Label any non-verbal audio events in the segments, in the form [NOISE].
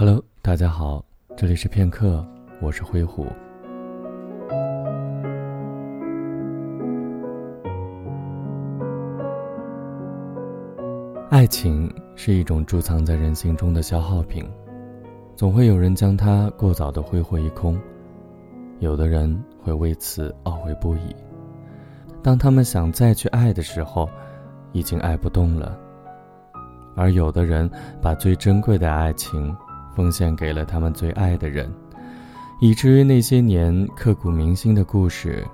Hello，大家好，这里是片刻，我是灰虎。爱情是一种贮藏在人心中的消耗品，总会有人将它过早的挥霍一空，有的人会为此懊悔不已。当他们想再去爱的时候，已经爱不动了。而有的人把最珍贵的爱情。奉献给了他们最爱的人，以至于那些年刻骨铭心的故事，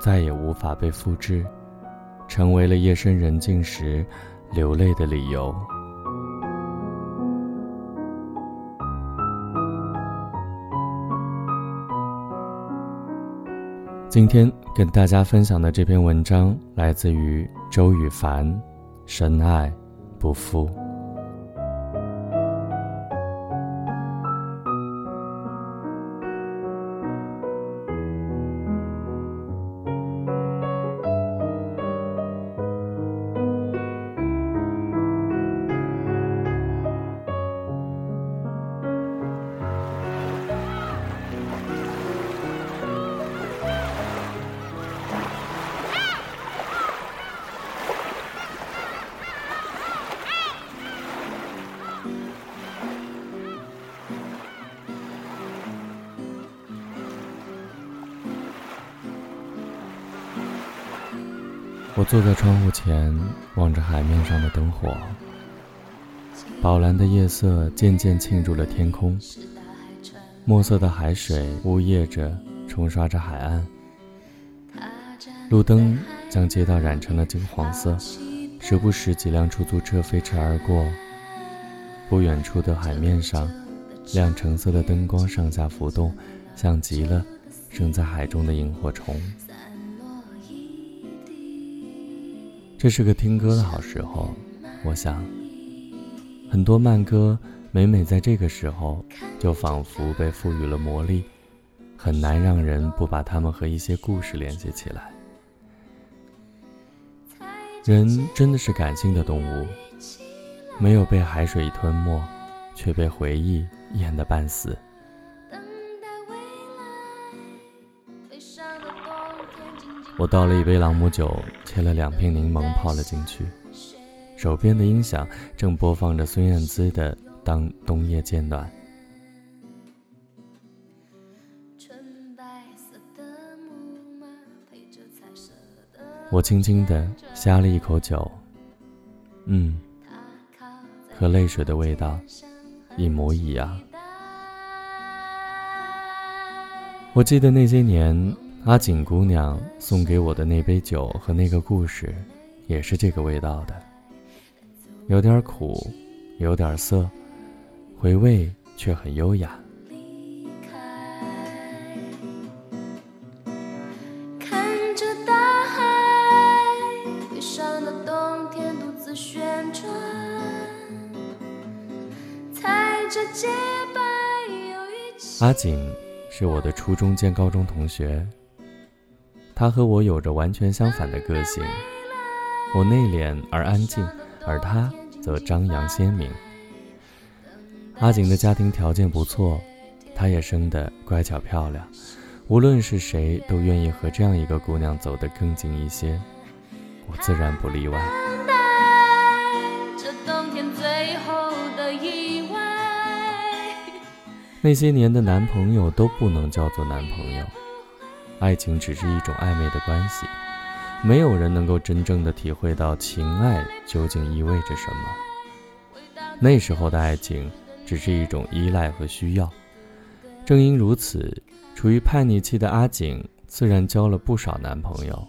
再也无法被复制，成为了夜深人静时流泪的理由。今天跟大家分享的这篇文章来自于周雨凡，《深爱不负》。坐在窗户前，望着海面上的灯火，宝蓝的夜色渐渐沁入了天空，墨色的海水呜咽着冲刷着海岸，路灯将街道染成了金黄色，时不时几辆出租车飞驰而过，不远处的海面上，亮橙色的灯光上下浮动，像极了生在海中的萤火虫。这是个听歌的好时候，我想，很多慢歌每每在这个时候，就仿佛被赋予了魔力，很难让人不把它们和一些故事联系起来。人真的是感性的动物，没有被海水吞没，却被回忆淹得半死。我倒了一杯朗姆酒，切了两片柠檬，泡了进去。手边的音响正播放着孙燕姿的《当冬夜渐暖》。我轻轻地呷了一口酒，嗯，和泪水的味道一模一样。我记得那些年。阿锦姑娘送给我的那杯酒和那个故事，也是这个味道的，有点苦，有点涩，回味却很优雅。看着大海，悲伤的冬天独自旋转，踩着洁白阿锦是我的初中兼高中同学。他和我有着完全相反的个性，我内敛而安静，而他则张扬鲜明。阿景的家庭条件不错，她也生得乖巧漂亮，无论是谁都愿意和这样一个姑娘走得更近一些，我自然不例外。那些年的男朋友都不能叫做男朋友。爱情只是一种暧昧的关系，没有人能够真正的体会到情爱究竟意味着什么。那时候的爱情只是一种依赖和需要。正因如此，处于叛逆期的阿景自然交了不少男朋友。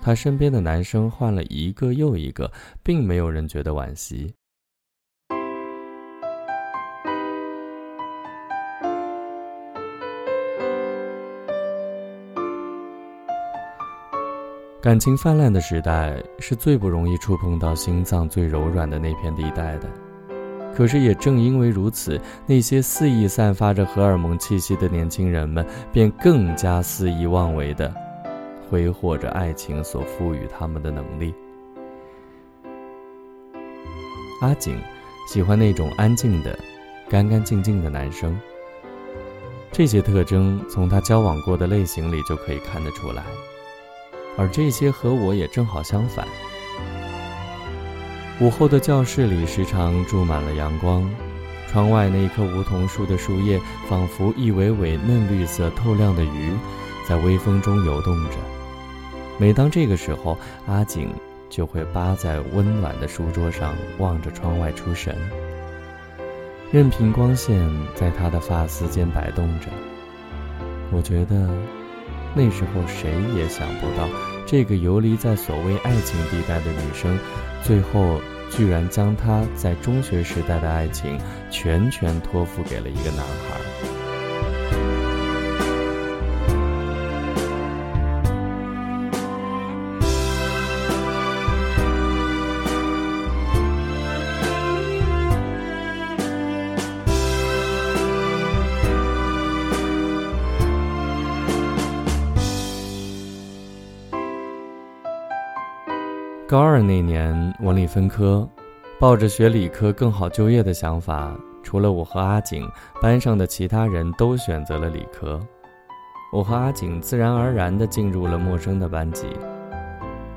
他身边的男生换了一个又一个，并没有人觉得惋惜。感情泛滥的时代是最不容易触碰到心脏最柔软的那片地带的，可是也正因为如此，那些肆意散发着荷尔蒙气息的年轻人们便更加肆意妄为的挥霍着爱情所赋予他们的能力。阿景喜欢那种安静的、干干净净的男生。这些特征从他交往过的类型里就可以看得出来，而这些和我也正好相反。午后的教室里时常注满了阳光，窗外那棵梧桐树的树叶仿佛一尾尾嫩绿色、透亮的鱼，在微风中游动着。每当这个时候，阿景就会扒在温暖的书桌上，望着窗外出神。任凭光线在他的发丝间摆动着，我觉得那时候谁也想不到，这个游离在所谓爱情地带的女生，最后居然将她在中学时代的爱情全权托付给了一个男孩。二那年，文理分科，抱着学理科更好就业的想法，除了我和阿景，班上的其他人都选择了理科。我和阿景自然而然地进入了陌生的班级，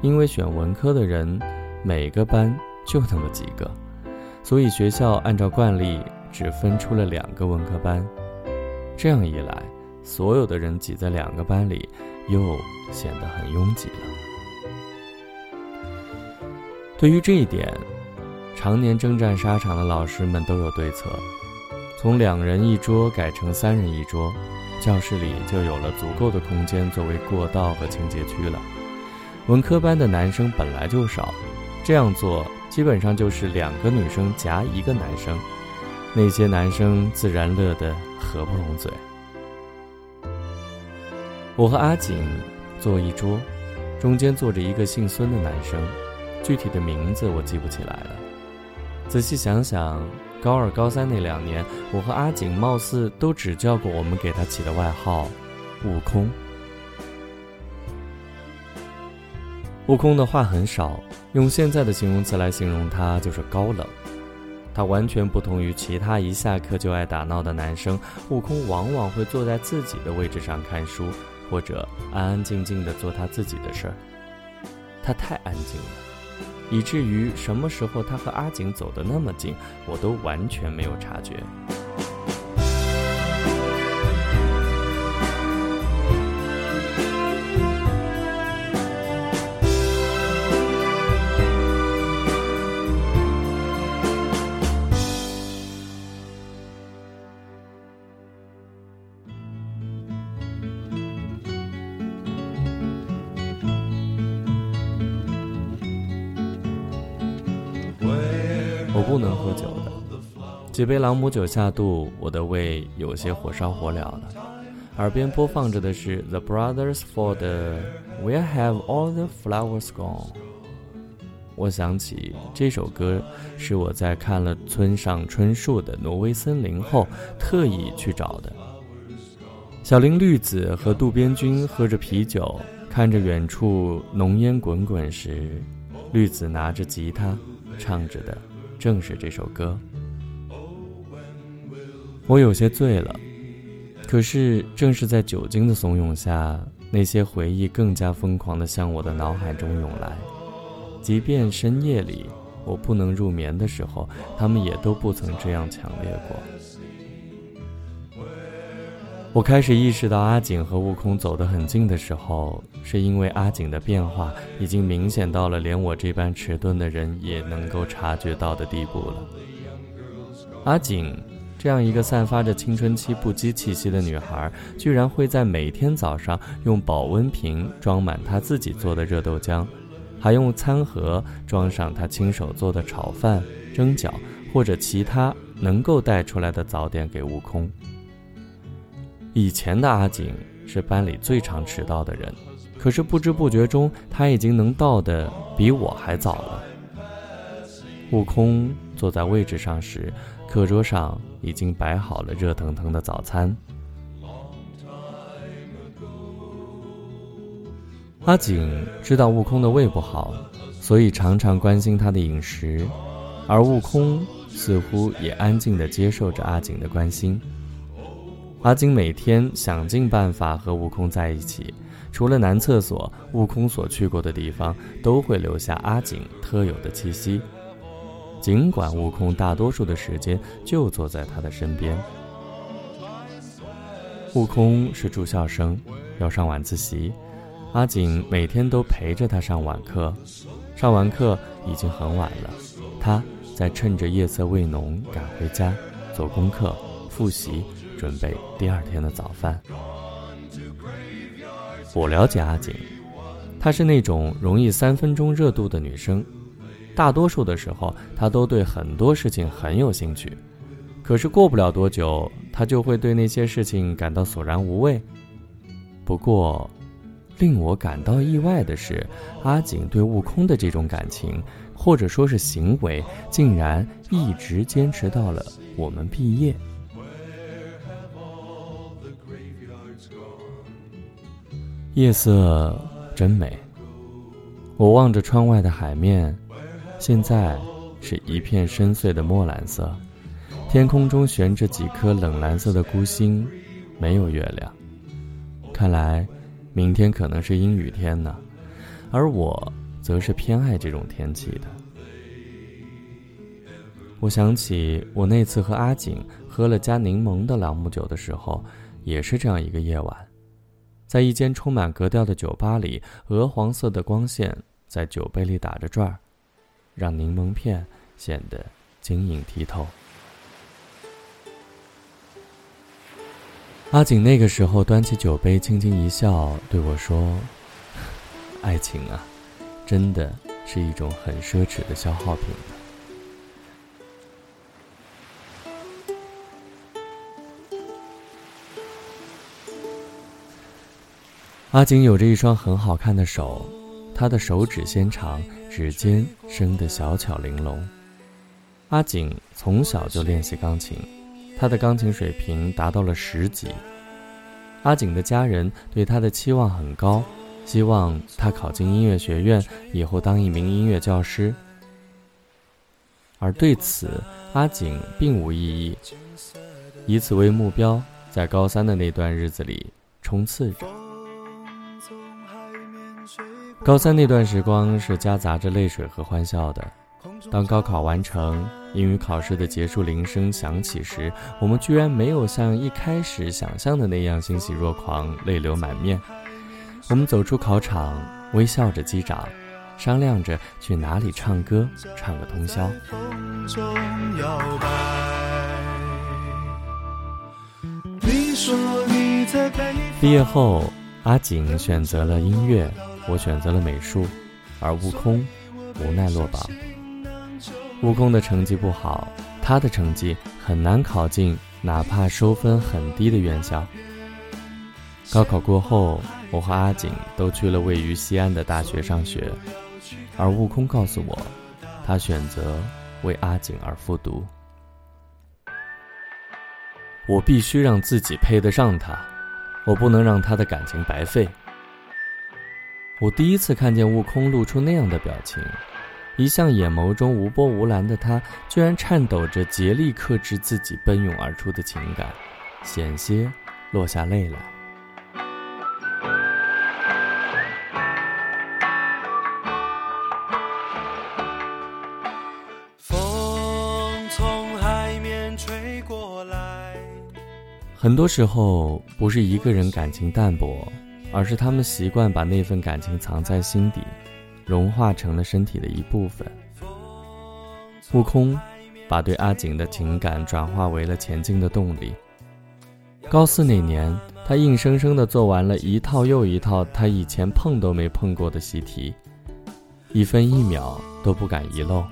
因为选文科的人，每个班就那么几个，所以学校按照惯例只分出了两个文科班。这样一来，所有的人挤在两个班里，又显得很拥挤了。对于这一点，常年征战沙场的老师们都有对策，从两人一桌改成三人一桌，教室里就有了足够的空间作为过道和清洁区了。文科班的男生本来就少，这样做基本上就是两个女生夹一个男生，那些男生自然乐得合不拢嘴。我和阿锦坐一桌，中间坐着一个姓孙的男生。具体的名字我记不起来了。仔细想想，高二、高三那两年，我和阿景貌似都只叫过我们给他起的外号“悟空”。悟空的话很少，用现在的形容词来形容他就是高冷。他完全不同于其他一下课就爱打闹的男生。悟空往往会坐在自己的位置上看书，或者安安静静的做他自己的事儿。他太安静了。以至于什么时候他和阿景走得那么近，我都完全没有察觉。我不能喝酒的，几杯朗姆酒下肚，我的胃有些火烧火燎了。耳边播放着的是 The Brothers for the Where Have All the Flowers Gone？我想起这首歌是我在看了村上春树的《挪威森林》后特意去找的。小林绿子和渡边君喝着啤酒，看着远处浓烟滚滚时，绿子拿着吉他唱着的。正是这首歌，我有些醉了。可是正是在酒精的怂恿下，那些回忆更加疯狂地向我的脑海中涌来。即便深夜里我不能入眠的时候，他们也都不曾这样强烈过。我开始意识到阿景和悟空走得很近的时候，是因为阿景的变化已经明显到了连我这般迟钝的人也能够察觉到的地步了。阿景这样一个散发着青春期不羁气息的女孩，居然会在每天早上用保温瓶装满她自己做的热豆浆，还用餐盒装上她亲手做的炒饭、蒸饺或者其他能够带出来的早点给悟空。以前的阿景是班里最常迟到的人，可是不知不觉中，他已经能到的比我还早了。悟空坐在位置上时，课桌上已经摆好了热腾腾的早餐。阿景知道悟空的胃不好，所以常常关心他的饮食，而悟空。似乎也安静地接受着阿景的关心。阿金每天想尽办法和悟空在一起，除了男厕所，悟空所去过的地方都会留下阿锦特有的气息。尽管悟空大多数的时间就坐在他的身边。悟空是住校生，要上晚自习，阿锦每天都陪着他上晚课。上完课已经很晚了，他在趁着夜色未浓赶回家，做功课、复习，准备第二天的早饭。我了解阿景，她是那种容易三分钟热度的女生。大多数的时候，她都对很多事情很有兴趣，可是过不了多久，她就会对那些事情感到索然无味。不过，令我感到意外的是，阿景对悟空的这种感情，或者说是行为，竟然一直坚持到了我们毕业。夜色真美，我望着窗外的海面。现在是一片深邃的墨蓝色，天空中悬着几颗冷蓝色的孤星，没有月亮。看来，明天可能是阴雨天呢，而我则是偏爱这种天气的。我想起我那次和阿景喝了加柠檬的朗姆酒的时候，也是这样一个夜晚，在一间充满格调的酒吧里，鹅黄色的光线在酒杯里打着转儿。让柠檬片显得晶莹剔透。阿景那个时候端起酒杯，轻轻一笑，对我说：“ [LAUGHS] 爱情啊，真的是一种很奢侈的消耗品。”阿景有着一双很好看的手。他的手指纤长，指尖生得小巧玲珑。阿景从小就练习钢琴，他的钢琴水平达到了十级。阿景的家人对他的期望很高，希望他考进音乐学院，以后当一名音乐教师。而对此，阿景并无异议，以此为目标，在高三的那段日子里冲刺着。高三那段时光是夹杂着泪水和欢笑的。当高考完成，英语考试的结束铃声响起时，我们居然没有像一开始想象的那样欣喜若狂、泪流满面。我们走出考场，微笑着击掌，商量着去哪里唱歌，唱个通宵。毕业后，阿景选择了音乐。我选择了美术，而悟空无奈落榜。悟空的成绩不好，他的成绩很难考进哪怕收分很低的院校。高考过后，我和阿景都去了位于西安的大学上学，而悟空告诉我，他选择为阿景而复读。我必须让自己配得上他，我不能让他的感情白费。我第一次看见悟空露出那样的表情，一向眼眸中无波无澜的他，居然颤抖着竭力克制自己奔涌而出的情感，险些落下泪来。风从海面吹过来，很多时候不是一个人感情淡薄。而是他们习惯把那份感情藏在心底，融化成了身体的一部分。悟空把对阿景的情感转化为了前进的动力。高四那年，他硬生生地做完了一套又一套他以前碰都没碰过的习题，一分一秒都不敢遗漏，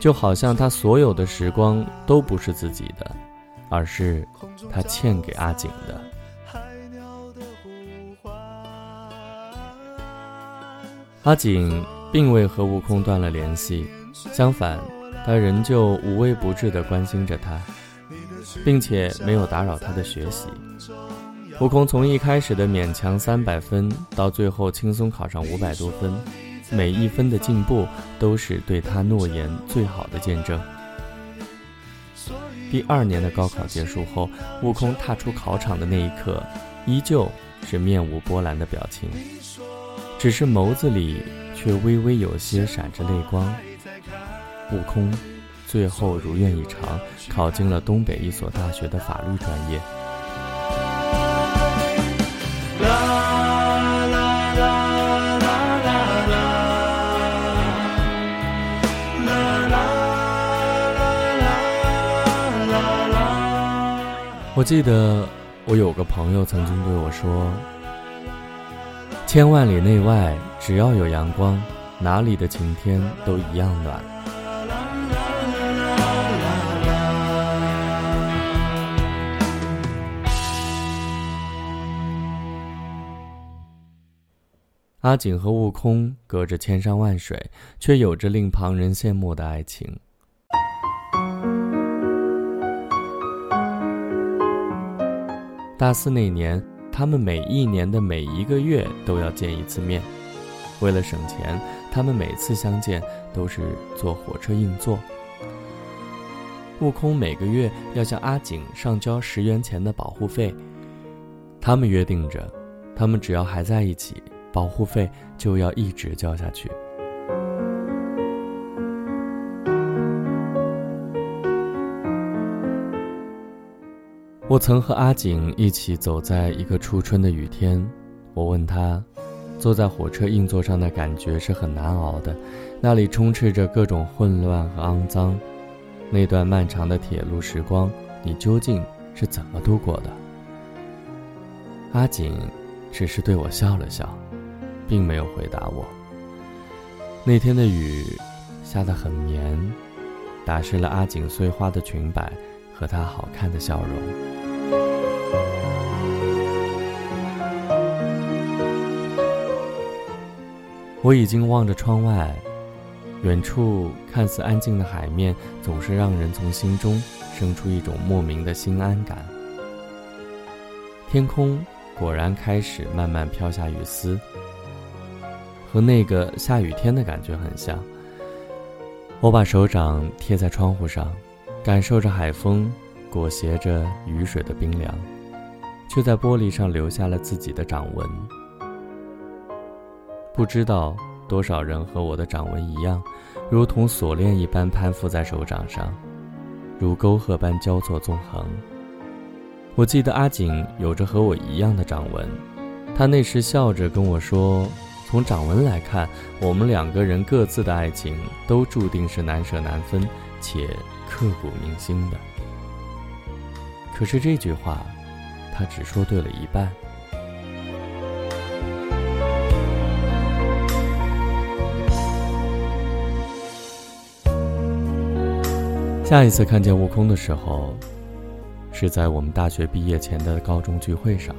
就好像他所有的时光都不是自己的，而是他欠给阿景的。阿景并未和悟空断了联系，相反，他仍旧无微不至地关心着他，并且没有打扰他的学习。悟空从一开始的勉强三百分，到最后轻松考上五百多分，每一分的进步都是对他诺言最好的见证。第二年的高考结束后，悟空踏出考场的那一刻，依旧是面无波澜的表情，只是眸子里却微微有些闪着泪光。悟空最后如愿以偿，考进了东北一所大学的法律专业。我记得我有个朋友曾经对我说：“千万里内外，只要有阳光，哪里的晴天都一样暖。”阿景和悟空隔着千山万水，却有着令旁人羡慕的爱情。大四那年，他们每一年的每一个月都要见一次面。为了省钱，他们每次相见都是坐火车硬座。悟空每个月要向阿景上交十元钱的保护费。他们约定着，他们只要还在一起，保护费就要一直交下去。我曾和阿景一起走在一个初春的雨天，我问他，坐在火车硬座上的感觉是很难熬的，那里充斥着各种混乱和肮脏。那段漫长的铁路时光，你究竟是怎么度过的？阿景只是对我笑了笑，并没有回答我。那天的雨下得很绵，打湿了阿景碎花的裙摆和她好看的笑容。我已经望着窗外，远处看似安静的海面，总是让人从心中生出一种莫名的心安感。天空果然开始慢慢飘下雨丝，和那个下雨天的感觉很像。我把手掌贴在窗户上，感受着海风裹挟着雨水的冰凉，却在玻璃上留下了自己的掌纹。不知道多少人和我的掌纹一样，如同锁链一般攀附在手掌上，如沟壑般交错纵横。我记得阿锦有着和我一样的掌纹，他那时笑着跟我说：“从掌纹来看，我们两个人各自的爱情都注定是难舍难分且刻骨铭心的。”可是这句话，他只说对了一半。下一次看见悟空的时候，是在我们大学毕业前的高中聚会上。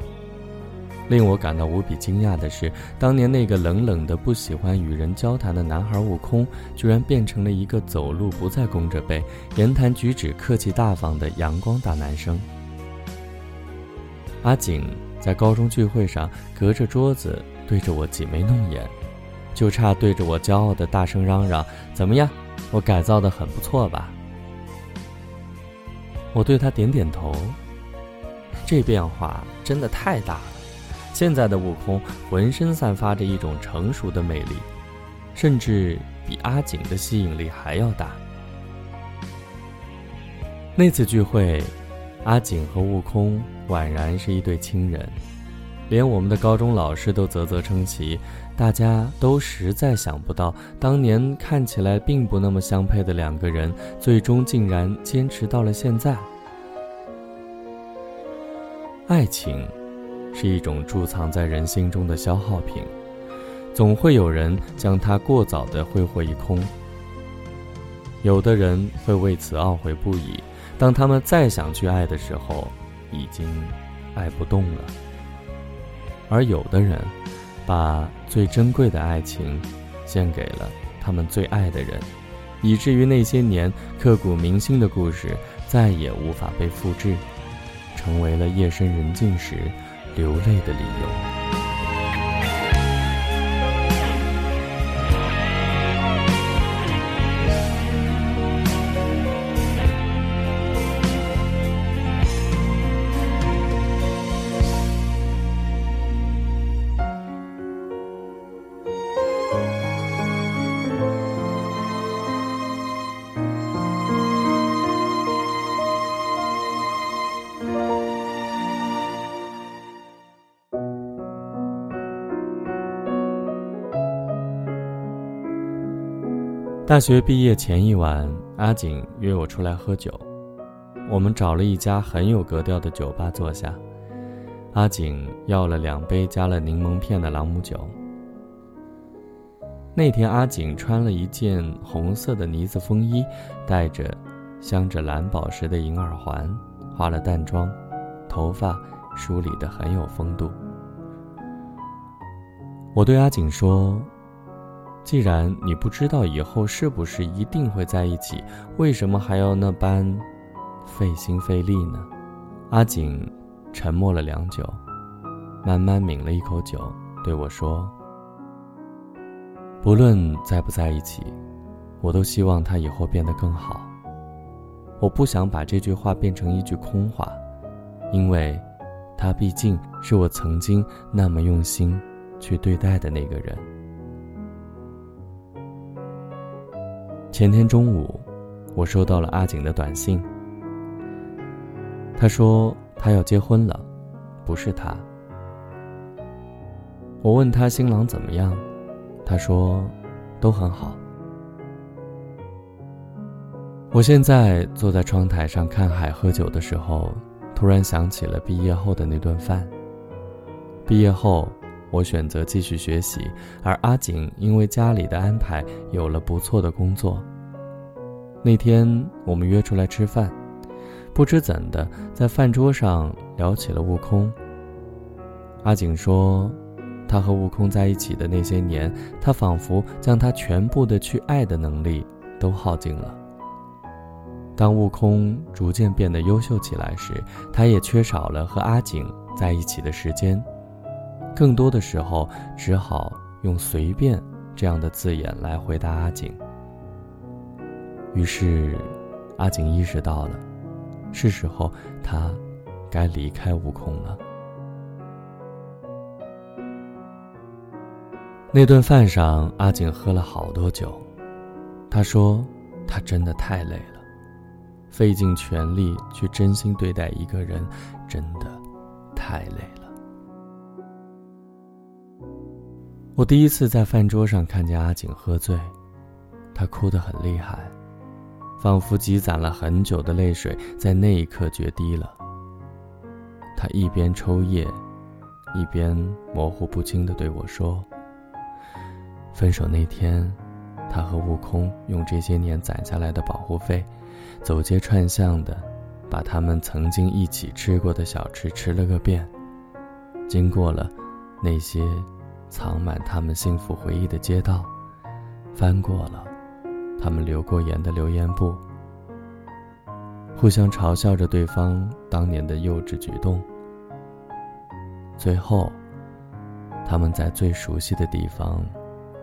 令我感到无比惊讶的是，当年那个冷冷的、不喜欢与人交谈的男孩悟空，居然变成了一个走路不再弓着背、言谈举止客气大方的阳光大男生。阿景在高中聚会上隔着桌子对着我挤眉弄眼，就差对着我骄傲的大声嚷嚷：“怎么样，我改造的很不错吧？”我对他点点头。这变化真的太大了。现在的悟空浑身散发着一种成熟的魅力，甚至比阿景的吸引力还要大。那次聚会，阿景和悟空宛然是一对亲人，连我们的高中老师都啧啧称奇。大家都实在想不到，当年看起来并不那么相配的两个人，最终竟然坚持到了现在。爱情，是一种贮藏在人心中的消耗品，总会有人将它过早的挥霍一空。有的人会为此懊悔不已，当他们再想去爱的时候，已经爱不动了。而有的人。把最珍贵的爱情献给了他们最爱的人，以至于那些年刻骨铭心的故事再也无法被复制，成为了夜深人静时流泪的理由。大学毕业前一晚，阿锦约我出来喝酒。我们找了一家很有格调的酒吧坐下。阿锦要了两杯加了柠檬片的朗姆酒。那天，阿锦穿了一件红色的呢子风衣，戴着镶着蓝宝石的银耳环，化了淡妆，头发梳理得很有风度。我对阿锦说。既然你不知道以后是不是一定会在一起，为什么还要那般费心费力呢？阿锦沉默了良久，慢慢抿了一口酒，对我说：“不论在不在一起，我都希望他以后变得更好。我不想把这句话变成一句空话，因为，他毕竟是我曾经那么用心去对待的那个人。”前天中午，我收到了阿景的短信。他说他要结婚了，不是他。我问他新郎怎么样，他说都很好。我现在坐在窗台上看海喝酒的时候，突然想起了毕业后的那顿饭。毕业后。我选择继续学习，而阿景因为家里的安排有了不错的工作。那天我们约出来吃饭，不知怎的，在饭桌上聊起了悟空。阿景说，他和悟空在一起的那些年，他仿佛将他全部的去爱的能力都耗尽了。当悟空逐渐变得优秀起来时，他也缺少了和阿景在一起的时间。更多的时候，只好用“随便”这样的字眼来回答阿景。于是，阿景意识到了，是时候他该离开悟空了。那顿饭上，阿景喝了好多酒。他说：“他真的太累了，费尽全力去真心对待一个人，真的太累了。”我第一次在饭桌上看见阿景喝醉，他哭得很厉害，仿佛积攒了很久的泪水在那一刻决堤了。他一边抽噎，一边模糊不清地对我说：“分手那天，他和悟空用这些年攒下来的保护费，走街串巷的，把他们曾经一起吃过的小吃吃了个遍，经过了那些……”藏满他们幸福回忆的街道，翻过了他们留过言的留言簿，互相嘲笑着对方当年的幼稚举动。最后，他们在最熟悉的地方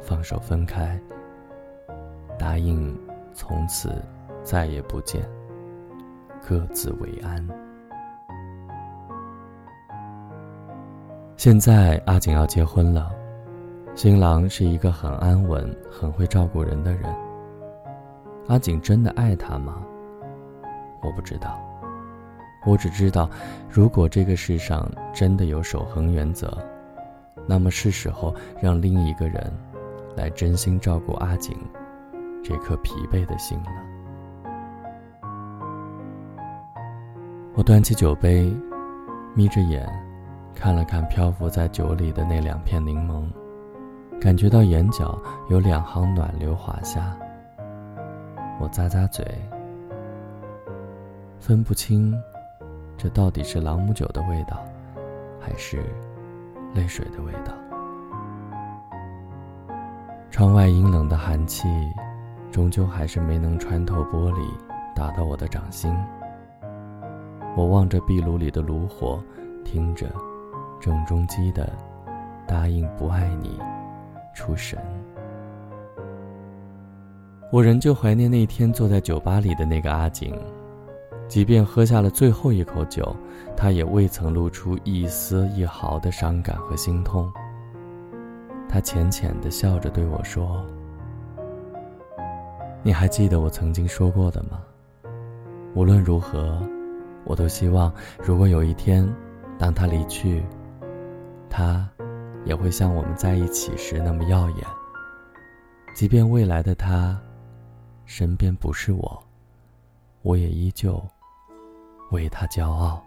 放手分开，答应从此再也不见，各自为安。现在阿景要结婚了。新郎是一个很安稳、很会照顾人的人。阿景真的爱他吗？我不知道。我只知道，如果这个世上真的有守恒原则，那么是时候让另一个人来真心照顾阿景这颗疲惫的心了。我端起酒杯，眯着眼，看了看漂浮在酒里的那两片柠檬。感觉到眼角有两行暖流滑下，我咂咂嘴，分不清这到底是朗姆酒的味道，还是泪水的味道。窗外阴冷的寒气，终究还是没能穿透玻璃，打到我的掌心。我望着壁炉里的炉火，听着郑中基的《答应不爱你》。出神，我仍旧怀念那天坐在酒吧里的那个阿景，即便喝下了最后一口酒，他也未曾露出一丝一毫的伤感和心痛。他浅浅的笑着对我说：“你还记得我曾经说过的吗？无论如何，我都希望，如果有一天，当他离去，他……”也会像我们在一起时那么耀眼。即便未来的他身边不是我，我也依旧为他骄傲。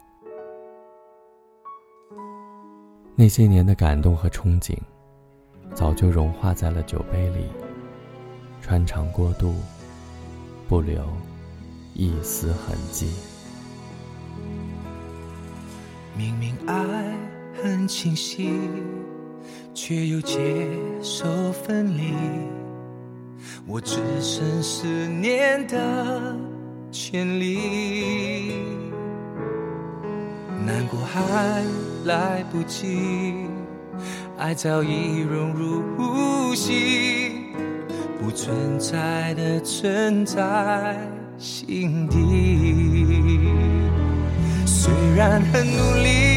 那些年的感动和憧憬，早就融化在了酒杯里，穿肠过肚，不留一丝痕迹。明明爱很清晰，却又接受分离，我只剩思念的权利，难过还。来不及，爱早已融入呼吸，不存在的存在心底。虽然很努力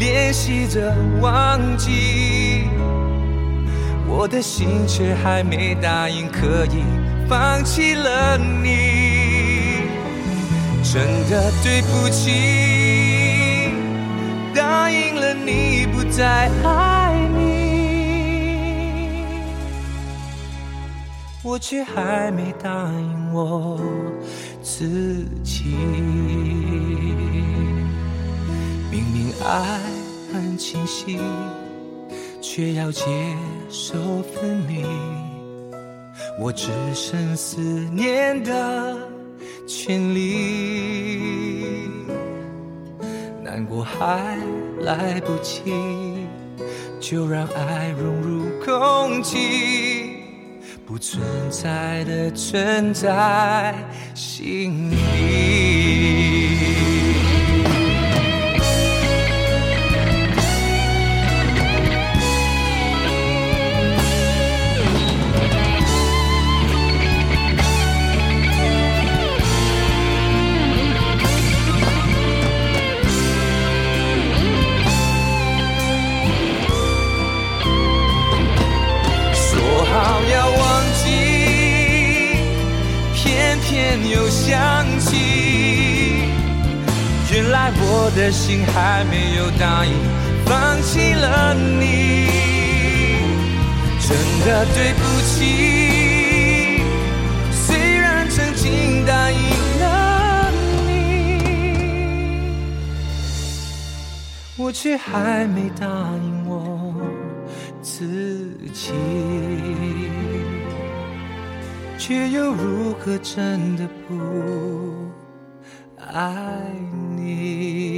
练习着忘记，我的心却还没答应可以放弃了你。真的对不起。答应了你不再爱你，我却还没答应我自己。明明爱很清晰，却要接受分离，我只剩思念的权利。难过还来不及，就让爱融入空气，不存在的存在心底。我的心还没有答应放弃了你，真的对不起。虽然曾经答应了你，我却还没答应我自己。却又如何真的不爱你？